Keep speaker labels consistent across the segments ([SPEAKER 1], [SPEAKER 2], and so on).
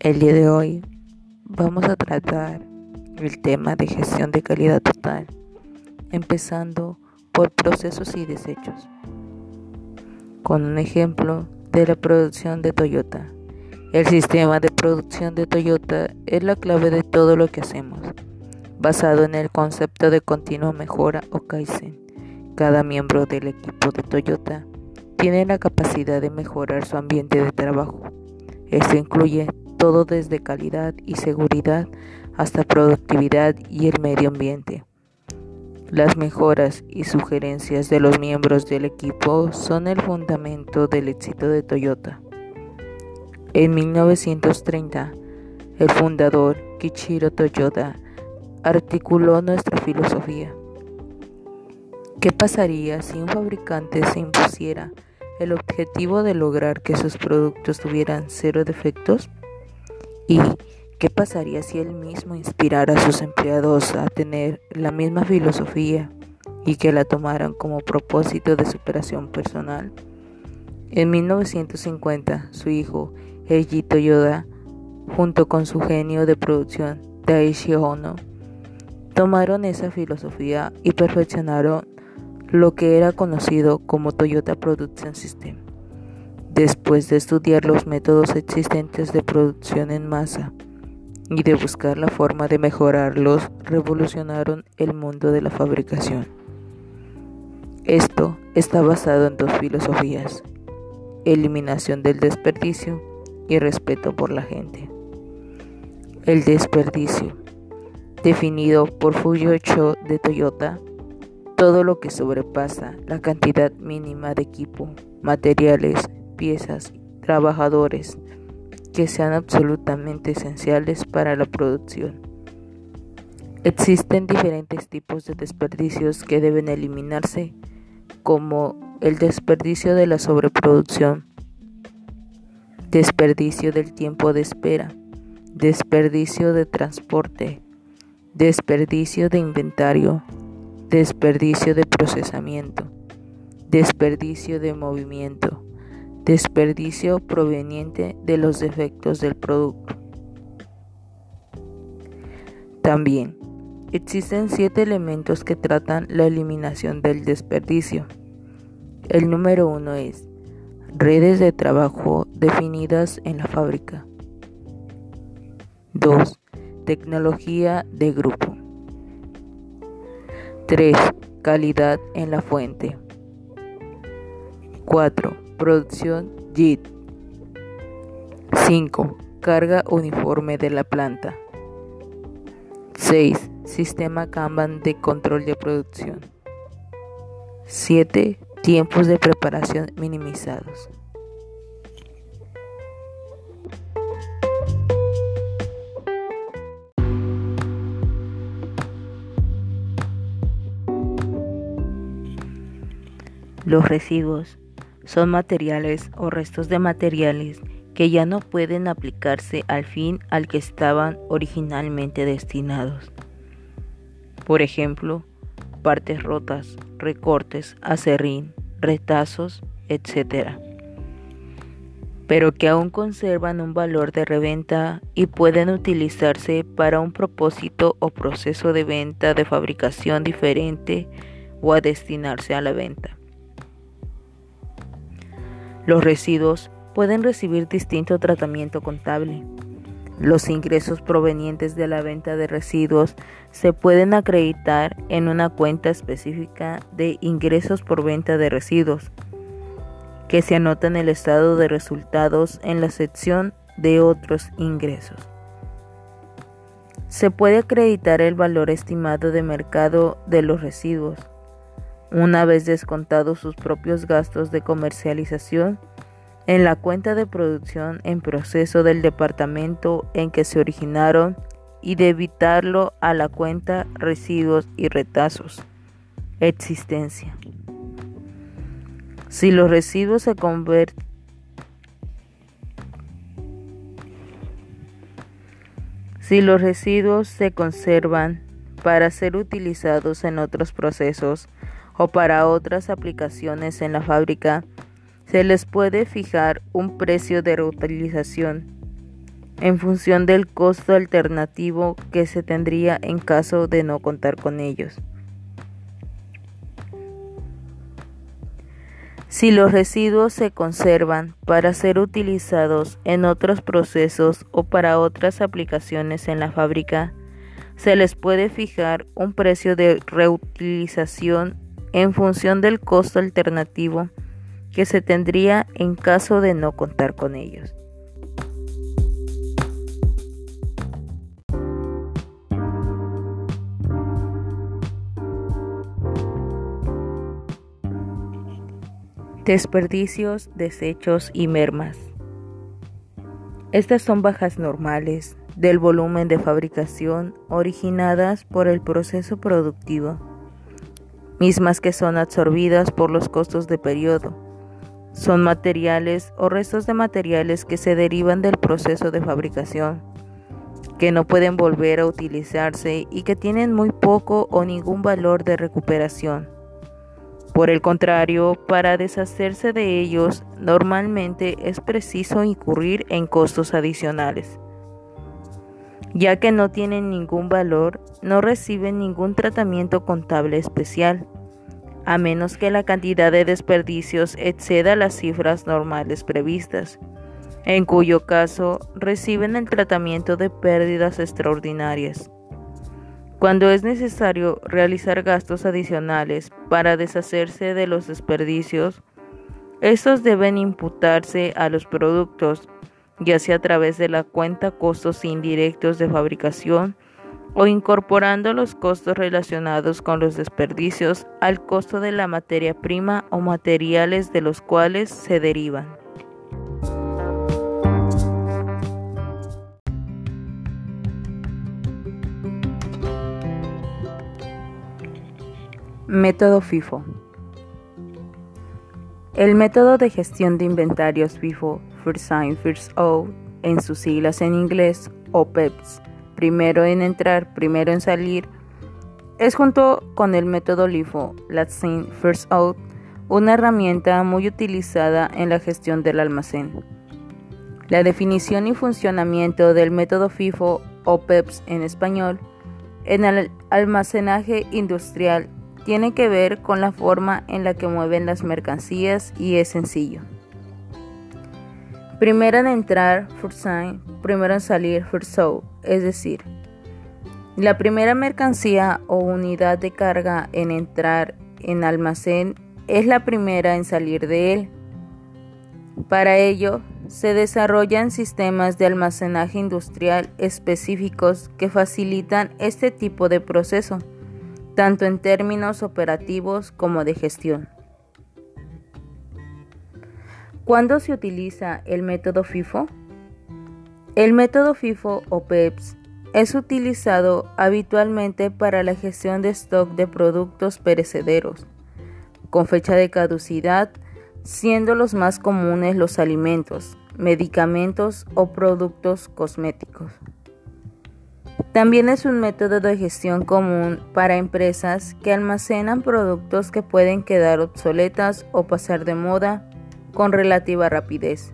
[SPEAKER 1] El día de hoy vamos a tratar el tema de gestión de calidad total, empezando por procesos y desechos, con un ejemplo de la producción de Toyota. El sistema de producción de Toyota es la clave de todo lo que hacemos, basado en el concepto de continua mejora o Kaizen. Cada miembro del equipo de Toyota tiene la capacidad de mejorar su ambiente de trabajo. Esto incluye todo desde calidad y seguridad hasta productividad y el medio ambiente. Las mejoras y sugerencias de los miembros del equipo son el fundamento del éxito de Toyota. En 1930, el fundador Kichiro Toyota articuló nuestra filosofía. ¿Qué pasaría si un fabricante se impusiera el objetivo de lograr que sus productos tuvieran cero defectos? ¿Y qué pasaría si él mismo inspirara a sus empleados a tener la misma filosofía y que la tomaran como propósito de superación personal? En 1950, su hijo, Eiji Toyoda, junto con su genio de producción, Daishi Ono, tomaron esa filosofía y perfeccionaron lo que era conocido como Toyota Production System. Después de estudiar los métodos existentes de producción en masa y de buscar la forma de mejorarlos, revolucionaron el mundo de la fabricación. Esto está basado en dos filosofías, eliminación del desperdicio y respeto por la gente. El desperdicio, definido por Fuyocho de Toyota, todo lo que sobrepasa la cantidad mínima de equipo, materiales, piezas, trabajadores que sean absolutamente esenciales para la producción. Existen diferentes tipos de desperdicios que deben eliminarse, como el desperdicio de la sobreproducción, desperdicio del tiempo de espera, desperdicio de transporte, desperdicio de inventario, desperdicio de procesamiento, desperdicio de movimiento, desperdicio proveniente de los defectos del producto. También existen siete elementos que tratan la eliminación del desperdicio. El número uno es redes de trabajo definidas en la fábrica. 2. Tecnología de grupo. 3. Calidad en la fuente. 4 Producción JIT. 5. Carga uniforme de la planta. 6. Sistema Kanban de control de producción. 7. Tiempos de preparación minimizados. Los residuos son materiales o restos de materiales que ya no pueden aplicarse al fin al que estaban originalmente destinados. Por ejemplo, partes rotas, recortes, acerrín, retazos, etc. Pero que aún conservan un valor de reventa y pueden utilizarse para un propósito o proceso de venta de fabricación diferente o a destinarse a la venta. Los residuos pueden recibir distinto tratamiento contable. Los ingresos provenientes de la venta de residuos se pueden acreditar en una cuenta específica de ingresos por venta de residuos, que se anota en el estado de resultados en la sección de otros ingresos. Se puede acreditar el valor estimado de mercado de los residuos, una vez descontados sus propios gastos de comercialización, en la cuenta de producción en proceso del departamento en que se originaron y debitarlo a la cuenta residuos y retazos. Existencia. Si los residuos se convierten Si los residuos se conservan para ser utilizados en otros procesos, o para otras aplicaciones en la fábrica, se les puede fijar un precio de reutilización. en función del costo alternativo que se tendría en caso de no contar con ellos. Si los residuos se conservan para ser utilizados en otros procesos o para otras aplicaciones en la fábrica, se les puede fijar un precio de reutilización en función del costo alternativo que se tendría en caso de no contar con ellos. Desperdicios, desechos y mermas. Estas son bajas normales del volumen de fabricación originadas por el proceso productivo, mismas que son absorbidas por los costos de periodo. Son materiales o restos de materiales que se derivan del proceso de fabricación, que no pueden volver a utilizarse y que tienen muy poco o ningún valor de recuperación. Por el contrario, para deshacerse de ellos, normalmente es preciso incurrir en costos adicionales. Ya que no tienen ningún valor, no reciben ningún tratamiento contable especial, a menos que la cantidad de desperdicios exceda las cifras normales previstas, en cuyo caso reciben el tratamiento de pérdidas extraordinarias. Cuando es necesario realizar gastos adicionales para deshacerse de los desperdicios, estos deben imputarse a los productos, ya sea a través de la cuenta costos indirectos de fabricación o incorporando los costos relacionados con los desperdicios al costo de la materia prima o materiales de los cuales se derivan. Método FIFO. El método de gestión de inventarios FIFO, First In, First Out, en sus siglas en inglés, o PEPS, primero en entrar, primero en salir, es junto con el método LIFO, Last In, First Out, una herramienta muy utilizada en la gestión del almacén. La definición y funcionamiento del método FIFO o PEPS en español en el almacenaje industrial tiene que ver con la forma en la que mueven las mercancías y es sencillo. Primero en entrar, first sign, primero en salir, first show, es decir, la primera mercancía o unidad de carga en entrar en almacén es la primera en salir de él. Para ello, se desarrollan sistemas de almacenaje industrial específicos que facilitan este tipo de proceso tanto en términos operativos como de gestión. ¿Cuándo se utiliza el método FIFO? El método FIFO o PEPS es utilizado habitualmente para la gestión de stock de productos perecederos, con fecha de caducidad, siendo los más comunes los alimentos, medicamentos o productos cosméticos. También es un método de gestión común para empresas que almacenan productos que pueden quedar obsoletas o pasar de moda con relativa rapidez,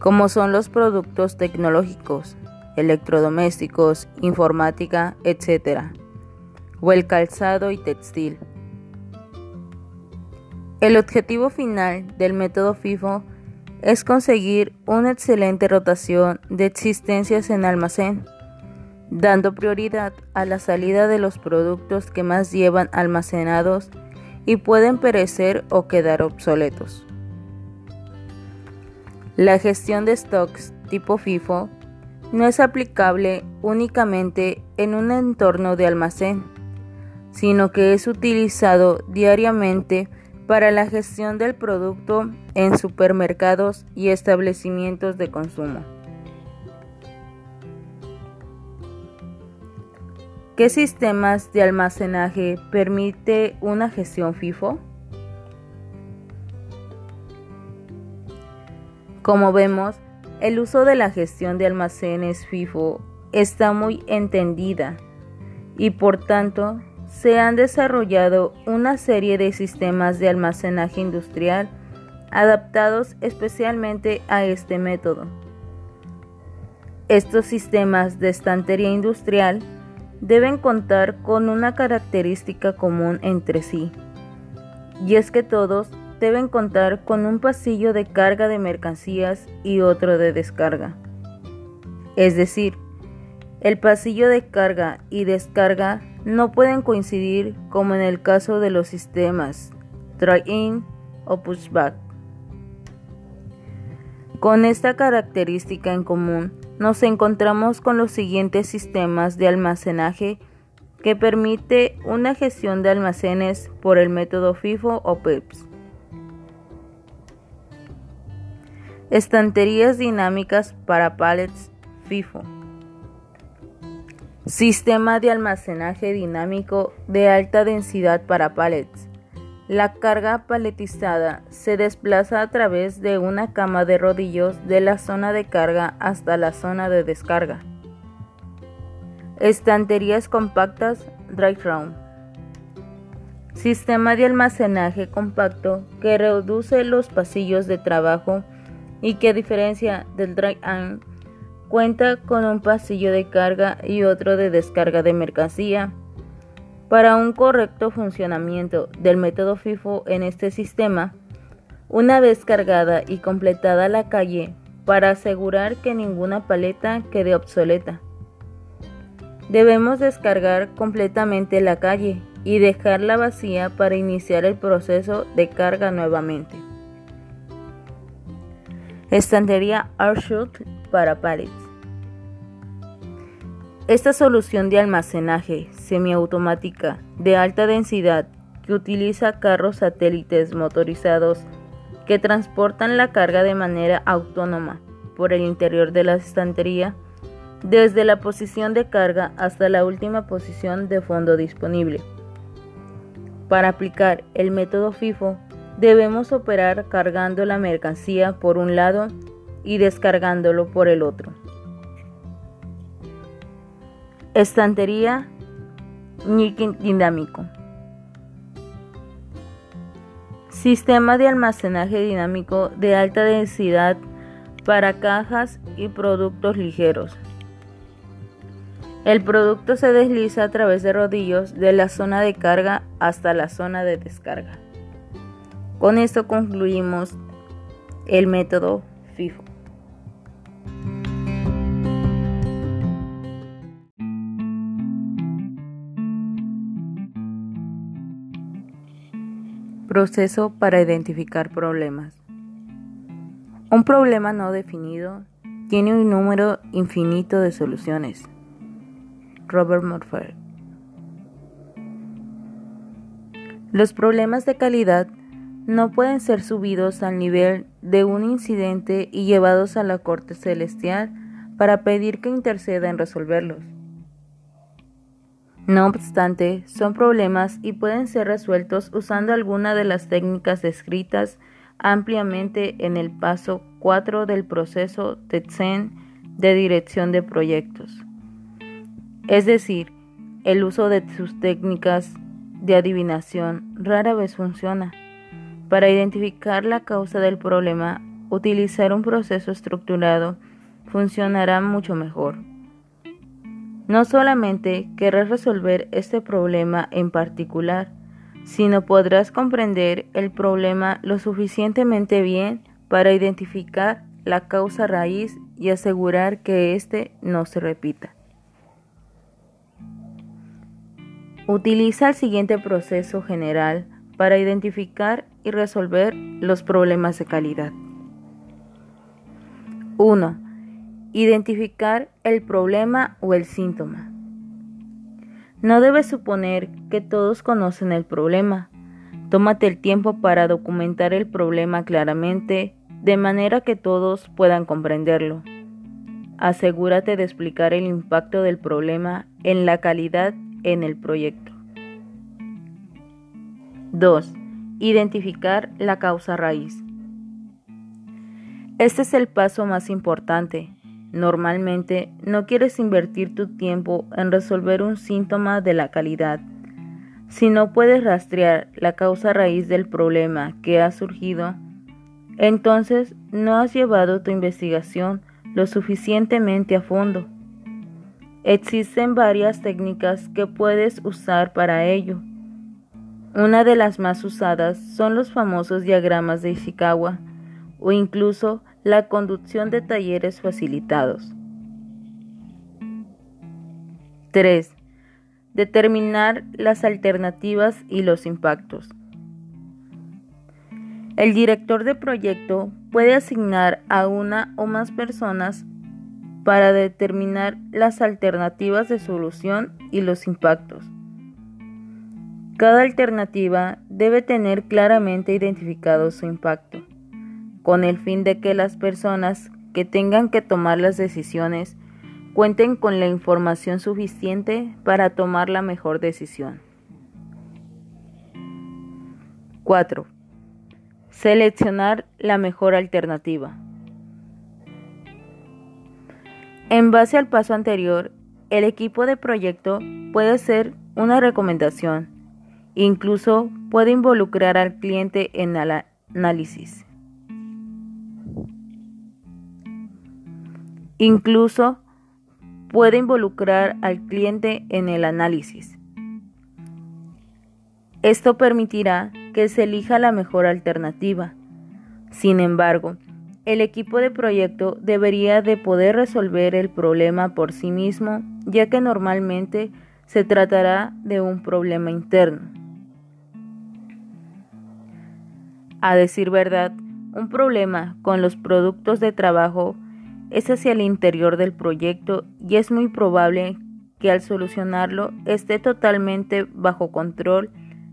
[SPEAKER 1] como son los productos tecnológicos, electrodomésticos, informática, etc., o el calzado y textil. El objetivo final del método FIFO es conseguir una excelente rotación de existencias en almacén dando prioridad a la salida de los productos que más llevan almacenados y pueden perecer o quedar obsoletos. La gestión de stocks tipo FIFO no es aplicable únicamente en un entorno de almacén, sino que es utilizado diariamente para la gestión del producto en supermercados y establecimientos de consumo. ¿Qué sistemas de almacenaje permite una gestión FIFO? Como vemos, el uso de la gestión de almacenes FIFO está muy entendida y por tanto se han desarrollado una serie de sistemas de almacenaje industrial adaptados especialmente a este método. Estos sistemas de estantería industrial deben contar con una característica común entre sí, y es que todos deben contar con un pasillo de carga de mercancías y otro de descarga. Es decir, el pasillo de carga y descarga no pueden coincidir como en el caso de los sistemas dry-in o pushback. Con esta característica en común, nos encontramos con los siguientes sistemas de almacenaje que permite una gestión de almacenes por el método FIFO o PEPS. Estanterías dinámicas para pallets FIFO. Sistema de almacenaje dinámico de alta densidad para pallets. La carga paletizada se desplaza a través de una cama de rodillos de la zona de carga hasta la zona de descarga. Estanterías compactas Dry Round. Sistema de almacenaje compacto que reduce los pasillos de trabajo y que a diferencia del Dry -in, cuenta con un pasillo de carga y otro de descarga de mercancía para un correcto funcionamiento del método FIFO en este sistema, una vez cargada y completada la calle para asegurar que ninguna paleta quede obsoleta. Debemos descargar completamente la calle y dejarla vacía para iniciar el proceso de carga nuevamente. Estantería Arshoot para pallets. Esta solución de almacenaje semiautomática de alta densidad que utiliza carros satélites motorizados que transportan la carga de manera autónoma por el interior de la estantería, desde la posición de carga hasta la última posición de fondo disponible. Para aplicar el método FIFO, debemos operar cargando la mercancía por un lado y descargándolo por el otro. Estantería dinámico. Sistema de almacenaje dinámico de alta densidad para cajas y productos ligeros. El producto se desliza a través de rodillos de la zona de carga hasta la zona de descarga. Con esto concluimos el método Proceso para identificar problemas. Un problema no definido tiene un número infinito de soluciones. Robert Morfer. Los problemas de calidad no pueden ser subidos al nivel de un incidente y llevados a la corte celestial para pedir que interceda en resolverlos. No obstante, son problemas y pueden ser resueltos usando alguna de las técnicas descritas ampliamente en el paso 4 del proceso TETSEN de dirección de proyectos. Es decir, el uso de sus técnicas de adivinación rara vez funciona. Para identificar la causa del problema, utilizar un proceso estructurado funcionará mucho mejor. No solamente querrás resolver este problema en particular, sino podrás comprender el problema lo suficientemente bien para identificar la causa raíz y asegurar que éste no se repita. Utiliza el siguiente proceso general para identificar y resolver los problemas de calidad. 1 Identificar el problema o el síntoma. No debes suponer que todos conocen el problema. Tómate el tiempo para documentar el problema claramente, de manera que todos puedan comprenderlo. Asegúrate de explicar el impacto del problema en la calidad en el proyecto. 2. Identificar la causa raíz. Este es el paso más importante, Normalmente no quieres invertir tu tiempo en resolver un síntoma de la calidad. Si no puedes rastrear la causa raíz del problema que ha surgido, entonces no has llevado tu investigación lo suficientemente a fondo. Existen varias técnicas que puedes usar para ello. Una de las más usadas son los famosos diagramas de Ishikawa o incluso la conducción de talleres facilitados. 3. Determinar las alternativas y los impactos. El director de proyecto puede asignar a una o más personas para determinar las alternativas de solución y los impactos. Cada alternativa debe tener claramente identificado su impacto, con el fin de que las personas que tengan que tomar las decisiones cuenten con la información suficiente para tomar la mejor decisión. 4. Seleccionar la mejor alternativa. En base al paso anterior, el equipo de proyecto puede hacer una recomendación, incluso puede involucrar al cliente en el análisis. Incluso puede involucrar al cliente en el análisis. Esto permitirá que se elija la mejor alternativa. Sin embargo, el equipo de proyecto debería de poder resolver el problema por sí mismo, ya que normalmente se tratará de un problema interno. A decir verdad, un problema con los productos de trabajo es hacia el interior del proyecto y es muy probable que al solucionarlo esté totalmente bajo control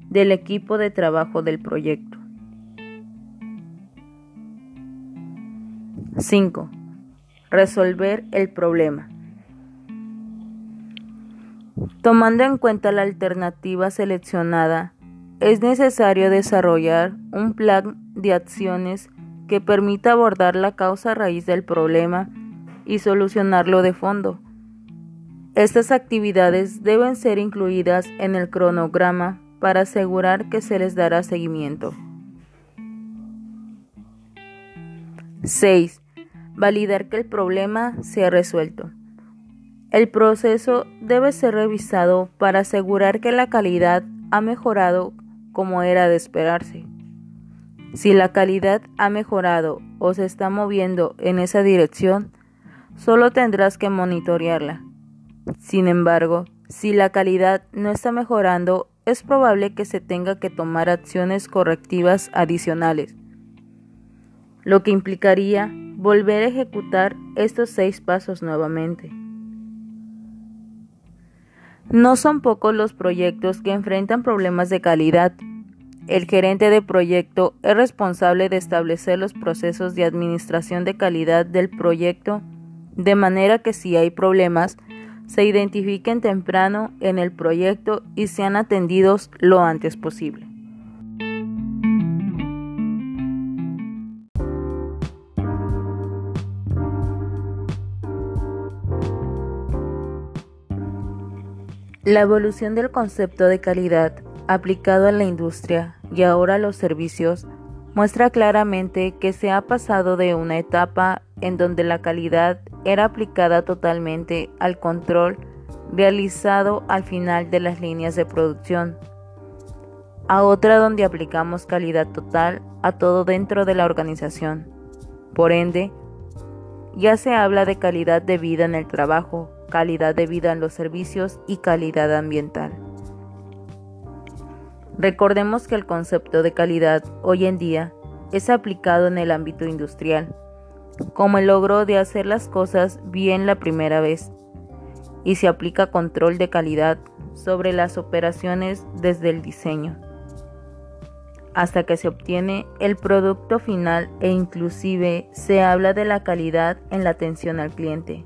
[SPEAKER 1] del equipo de trabajo del proyecto. 5. Resolver el problema. Tomando en cuenta la alternativa seleccionada, es necesario desarrollar un plan de acciones que permita abordar la causa raíz del problema y solucionarlo de fondo. Estas actividades deben ser incluidas en el cronograma para asegurar que se les dará seguimiento. 6. Validar que el problema sea resuelto. El proceso debe ser revisado para asegurar que la calidad ha mejorado como era de esperarse. Si la calidad ha mejorado o se está moviendo en esa dirección, solo tendrás que monitorearla. Sin embargo, si la calidad no está mejorando es probable que se tenga que tomar acciones correctivas adicionales, lo que implicaría volver a ejecutar estos seis pasos nuevamente. No son pocos los proyectos que enfrentan problemas de calidad. El gerente de proyecto es responsable de establecer los procesos de administración de calidad del proyecto, de manera que si hay problemas, se identifiquen temprano en el proyecto y sean atendidos lo antes posible. La evolución del concepto de calidad aplicado a la industria y ahora a los servicios muestra claramente que se ha pasado de una etapa en donde la calidad era aplicada totalmente al control realizado al final de las líneas de producción, a otra donde aplicamos calidad total a todo dentro de la organización. Por ende, ya se habla de calidad de vida en el trabajo, calidad de vida en los servicios y calidad ambiental. Recordemos que el concepto de calidad hoy en día es aplicado en el ámbito industrial, como el logro de hacer las cosas bien la primera vez, y se aplica control de calidad sobre las operaciones desde el diseño hasta que se obtiene el producto final e inclusive se habla de la calidad en la atención al cliente.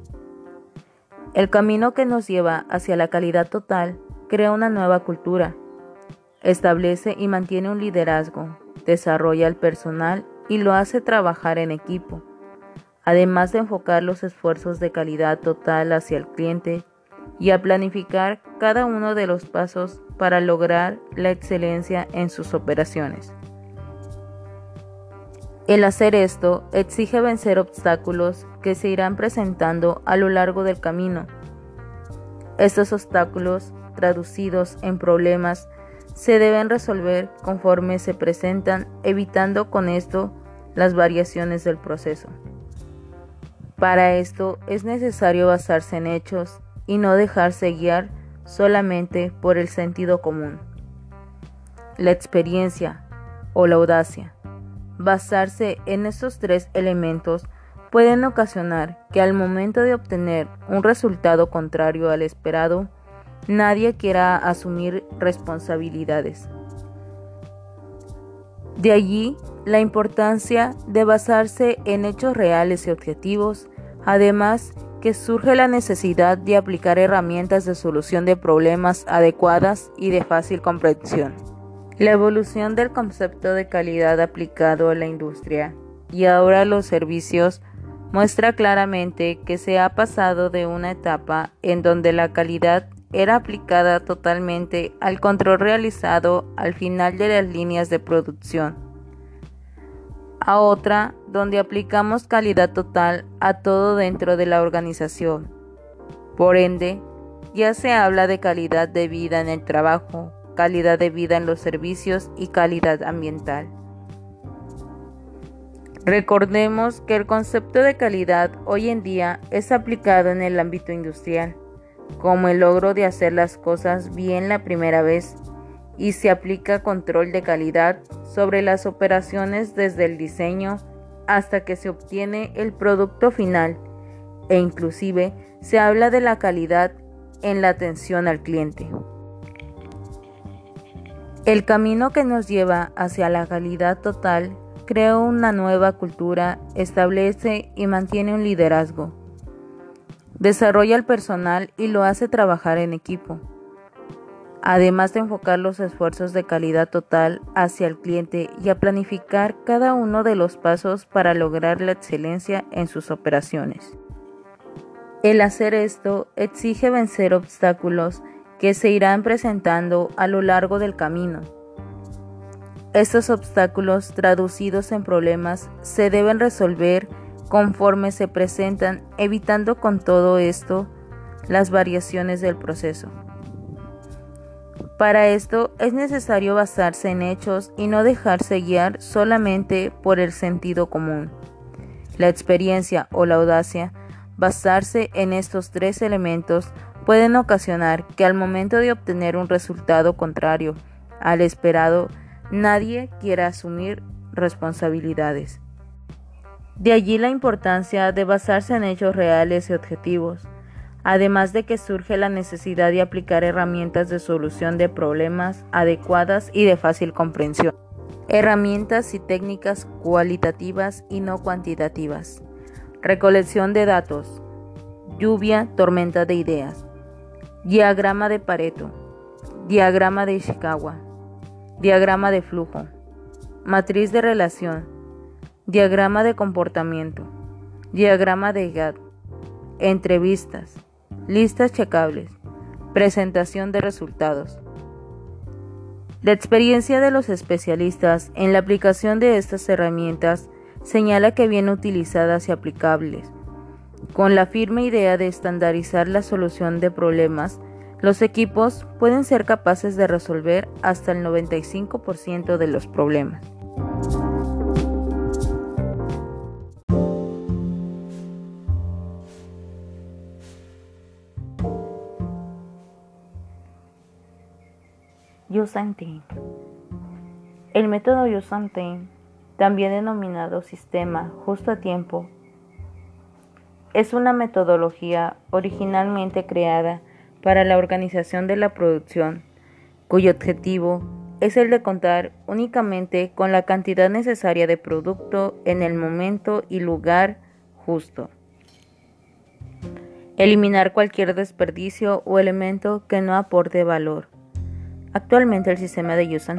[SPEAKER 1] El camino que nos lleva hacia la calidad total crea una nueva cultura, establece y mantiene un liderazgo, desarrolla al personal y lo hace trabajar en equipo, además de enfocar los esfuerzos de calidad total hacia el cliente y a planificar cada uno de los pasos para lograr la excelencia en sus operaciones. El hacer esto exige vencer obstáculos que se irán presentando a lo largo del camino. Estos obstáculos, traducidos en problemas, se deben resolver conforme se presentan, evitando con esto las variaciones del proceso. Para esto es necesario basarse en hechos y no dejarse guiar solamente por el sentido común. La experiencia o la audacia Basarse en estos tres elementos pueden ocasionar que al momento de obtener un resultado contrario al esperado, nadie quiera asumir responsabilidades. De allí la importancia de basarse en hechos reales y objetivos, además que surge la necesidad de aplicar herramientas de solución de problemas adecuadas y de fácil comprensión. La evolución del concepto de calidad aplicado a la industria y ahora a los servicios muestra claramente que se ha pasado de una etapa en donde la calidad era aplicada totalmente al control realizado al final de las líneas de producción, a otra donde aplicamos calidad total a todo dentro de la organización. Por ende, ya se habla de calidad de vida en el trabajo, calidad de vida en los servicios y calidad ambiental. Recordemos que el concepto de calidad hoy en día es aplicado en el ámbito industrial, como el logro de hacer las cosas bien la primera vez, y se aplica control de calidad sobre las operaciones desde el diseño hasta que se obtiene el producto final, e inclusive se habla de la calidad en la atención al cliente. El camino que nos lleva hacia la calidad total crea una nueva cultura, establece y mantiene un liderazgo. Desarrolla el personal y lo hace trabajar en equipo. Además de enfocar los esfuerzos de calidad total hacia el cliente y a planificar cada uno de los pasos para lograr la excelencia en sus operaciones. El hacer esto exige vencer obstáculos que se irán presentando a lo largo del camino. Estos obstáculos traducidos en problemas se deben resolver conforme se presentan, evitando con todo esto las variaciones del proceso. Para esto es necesario basarse en hechos y no dejarse guiar solamente por el sentido común. La experiencia o la audacia, basarse en estos tres elementos pueden ocasionar que al momento de obtener un resultado contrario al esperado, nadie quiera asumir responsabilidades. De allí la importancia de basarse en hechos reales y objetivos, además de que surge la necesidad de aplicar herramientas de solución de problemas adecuadas y de fácil comprensión. Herramientas y técnicas cualitativas y no cuantitativas. Recolección de datos. Lluvia, tormenta de ideas. Diagrama de Pareto. Diagrama de Ishikawa. Diagrama de flujo. Matriz de relación. Diagrama de comportamiento. Diagrama de GAT. Entrevistas. Listas checables. Presentación de resultados. La experiencia de los especialistas en la aplicación de estas herramientas señala que bien utilizadas y aplicables con la firme idea de estandarizar la solución de problemas, los equipos pueden ser capaces de resolver hasta el 95% de los problemas. Yusantin. El método Yusantin, también denominado sistema justo a tiempo, es una metodología originalmente creada para la organización de la producción, cuyo objetivo es el de contar únicamente con la cantidad necesaria de producto en el momento y lugar justo. Eliminar cualquier desperdicio o elemento que no aporte valor. Actualmente el sistema de Use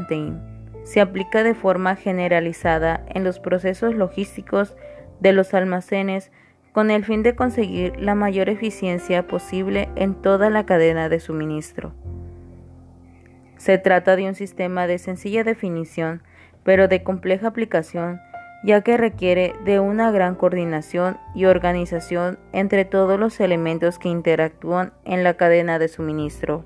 [SPEAKER 1] se aplica de forma generalizada en los procesos logísticos de los almacenes con el fin de conseguir la mayor eficiencia posible en toda la cadena de suministro. Se trata de un sistema de sencilla definición, pero de compleja aplicación ya que requiere de una gran coordinación y organización entre todos los elementos que interactúan en la cadena de suministro.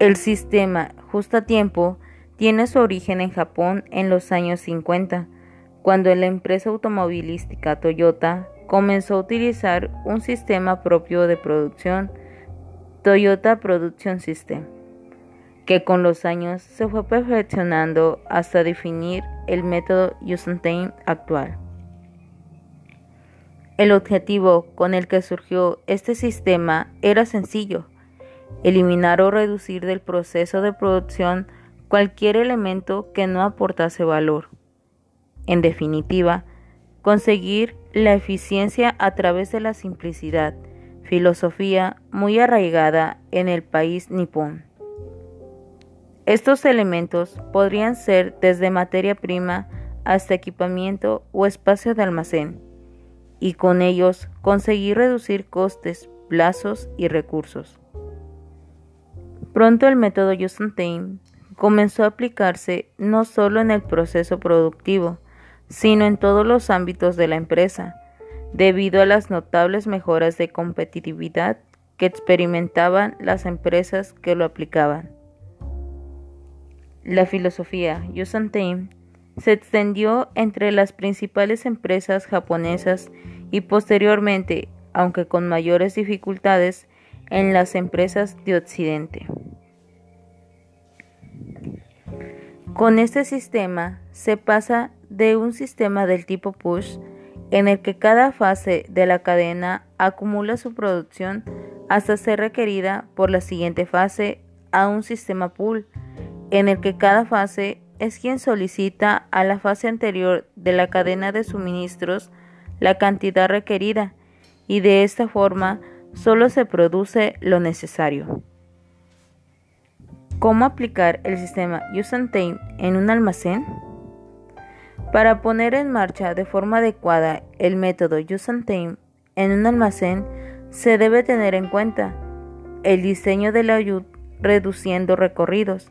[SPEAKER 1] El sistema Justo a Tiempo tiene su origen en Japón en los años 50, cuando la empresa automovilística Toyota comenzó a utilizar un sistema propio de producción, Toyota Production System, que con los años se fue perfeccionando hasta definir el método Time actual. El objetivo con el que surgió este sistema era sencillo, eliminar o reducir del proceso de producción cualquier elemento que no aportase valor. En definitiva, conseguir la eficiencia a través de la simplicidad, filosofía muy arraigada en el país nipón. Estos elementos podrían ser desde materia prima hasta equipamiento o espacio de almacén, y con ellos conseguir reducir costes, plazos y recursos. Pronto el método Just-in-Time comenzó a aplicarse no solo en el proceso productivo, sino en todos los ámbitos de la empresa, debido a las notables mejoras de competitividad que experimentaban las empresas que lo aplicaban. La filosofía Yusan se extendió entre las principales empresas japonesas y posteriormente, aunque con mayores dificultades, en las empresas de Occidente. Con este sistema se pasa de un sistema del tipo push en el que cada fase de la cadena acumula su producción hasta ser requerida por la siguiente fase a un sistema pull en el que cada fase es quien solicita a la fase anterior de la cadena de suministros la cantidad requerida y de esta forma solo se produce lo necesario. ¿Cómo aplicar el sistema Time en un almacén? Para poner en marcha de forma adecuada el método Time en un almacén se debe tener en cuenta el diseño de la ayuda reduciendo recorridos,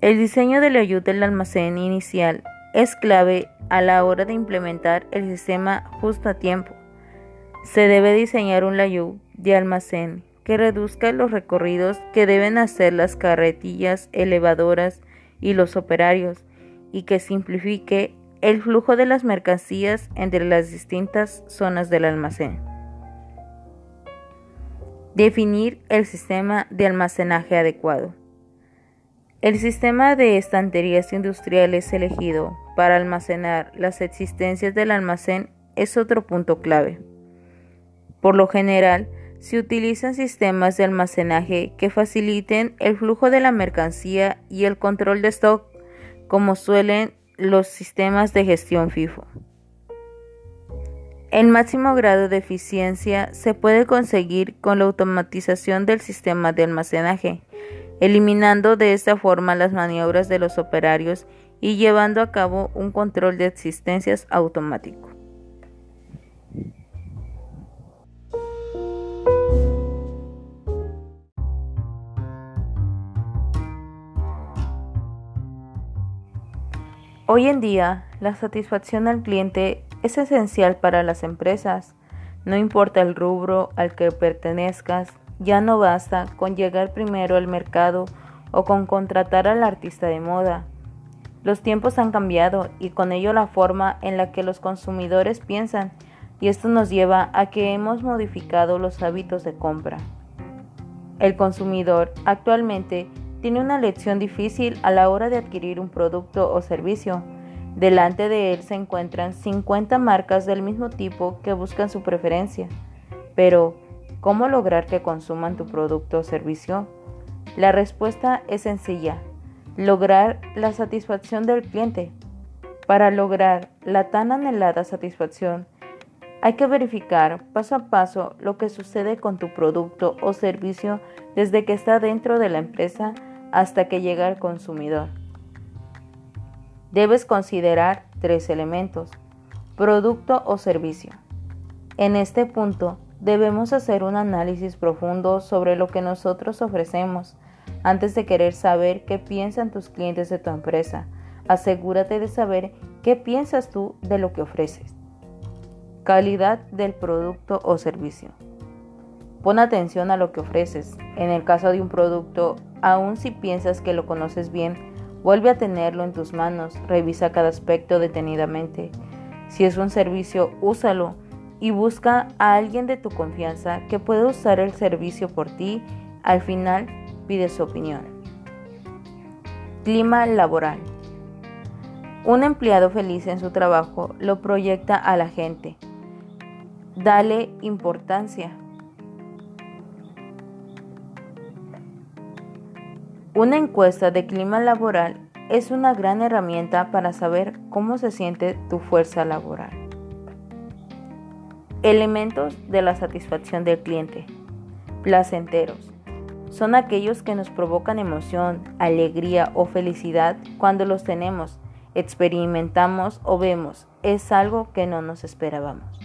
[SPEAKER 1] el diseño de la ayuda del almacén inicial es clave a la hora de implementar el sistema justo a tiempo. Se debe diseñar un layout de almacén que reduzca los recorridos que deben hacer las carretillas elevadoras y los operarios y que simplifique el flujo de las mercancías entre las distintas zonas del almacén. Definir el sistema de almacenaje adecuado. El sistema de estanterías industriales elegido para almacenar las existencias del almacén es otro punto clave. Por lo general, se utilizan sistemas de almacenaje que faciliten el flujo de la mercancía y el control de stock, como suelen los sistemas de gestión FIFO. El máximo grado de eficiencia se puede conseguir con la automatización del sistema de almacenaje, eliminando de esta forma las maniobras de los operarios y llevando a cabo un control de existencias automático. Hoy en día, la satisfacción al cliente es esencial para las empresas. No importa el rubro al que pertenezcas, ya no basta con llegar primero al mercado o con contratar al artista de moda. Los tiempos han cambiado y con ello la forma en la que los consumidores piensan y esto nos lleva a que hemos modificado los hábitos de compra. El consumidor actualmente tiene una lección difícil a la hora de adquirir un producto o servicio. Delante de él se encuentran 50 marcas del mismo tipo que buscan su preferencia. Pero, ¿Cómo lograr que consuman tu producto o servicio? La respuesta es sencilla. Lograr la satisfacción del cliente. Para lograr la tan anhelada satisfacción, hay que verificar paso a paso lo que sucede con tu producto o servicio desde que está dentro de la empresa hasta que llega al consumidor. Debes considerar tres elementos, producto o servicio. En este punto, Debemos hacer un análisis profundo sobre lo que nosotros ofrecemos antes de querer saber qué piensan tus clientes de tu empresa, Asegúrate de saber qué piensas tú de lo que ofreces. Calidad del producto o servicio. Pon atención a lo que ofreces. En el caso de un producto, aun si piensas que lo conoces bien, vuelve a tenerlo en tus manos, revisa cada aspecto detenidamente. Si es un servicio, úsalo y busca a alguien de tu confianza que pueda usar el servicio por ti. Al final, pide su opinión. Clima laboral. Un empleado feliz en su trabajo lo proyecta a la gente. Dale importancia. Una encuesta de clima laboral es una gran herramienta para saber cómo se siente tu fuerza laboral. Elementos de la satisfacción del cliente. Placenteros. Son aquellos que nos provocan emoción, alegría o felicidad cuando los tenemos, experimentamos o vemos. Es algo que no nos esperábamos.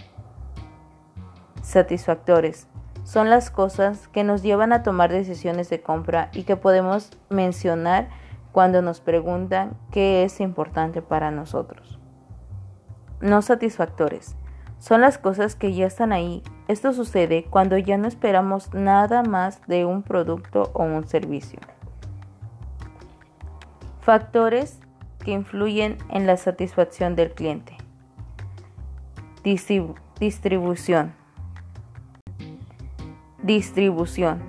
[SPEAKER 1] Satisfactores son las cosas que nos llevan a tomar decisiones de compra y que podemos mencionar cuando nos preguntan qué es importante para nosotros. No satisfactores. Son las cosas que ya están ahí. Esto sucede cuando ya no esperamos nada más de un producto o un servicio. Factores que influyen en la satisfacción del cliente. distribución. Distribución.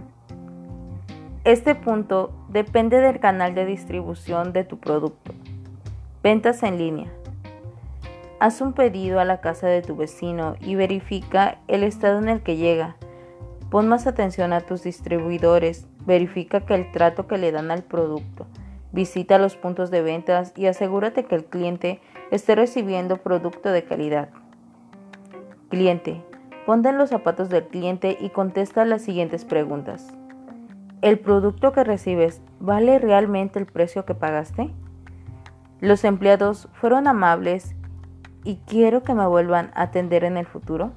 [SPEAKER 1] Este punto depende del canal de distribución de tu producto. Ventas en línea. Haz un pedido a la casa de tu vecino y verifica el estado en el que llega. Pon más atención a tus distribuidores, verifica que el trato que le dan al producto. Visita los puntos de ventas y asegúrate que el cliente esté recibiendo producto de calidad. Cliente, Ponte en los zapatos del cliente y contesta las siguientes preguntas. ¿El producto que recibes vale realmente el precio que pagaste? ¿Los empleados fueron amables y quiero que me vuelvan a atender en el futuro?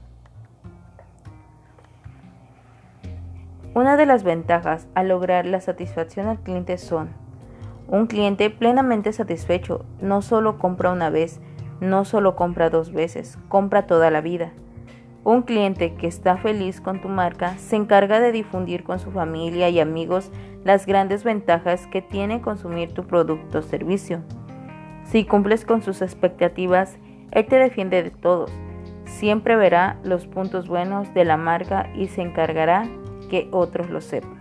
[SPEAKER 1] Una de las ventajas al lograr la satisfacción al cliente son un cliente plenamente satisfecho no solo compra una vez, no solo compra dos veces, compra toda la vida. Un cliente que está feliz con tu marca se encarga de difundir con su familia y amigos las grandes ventajas que tiene consumir tu producto o servicio. Si cumples con sus expectativas, él te defiende de todos. Siempre verá los puntos buenos de la marca y se encargará que otros lo sepan.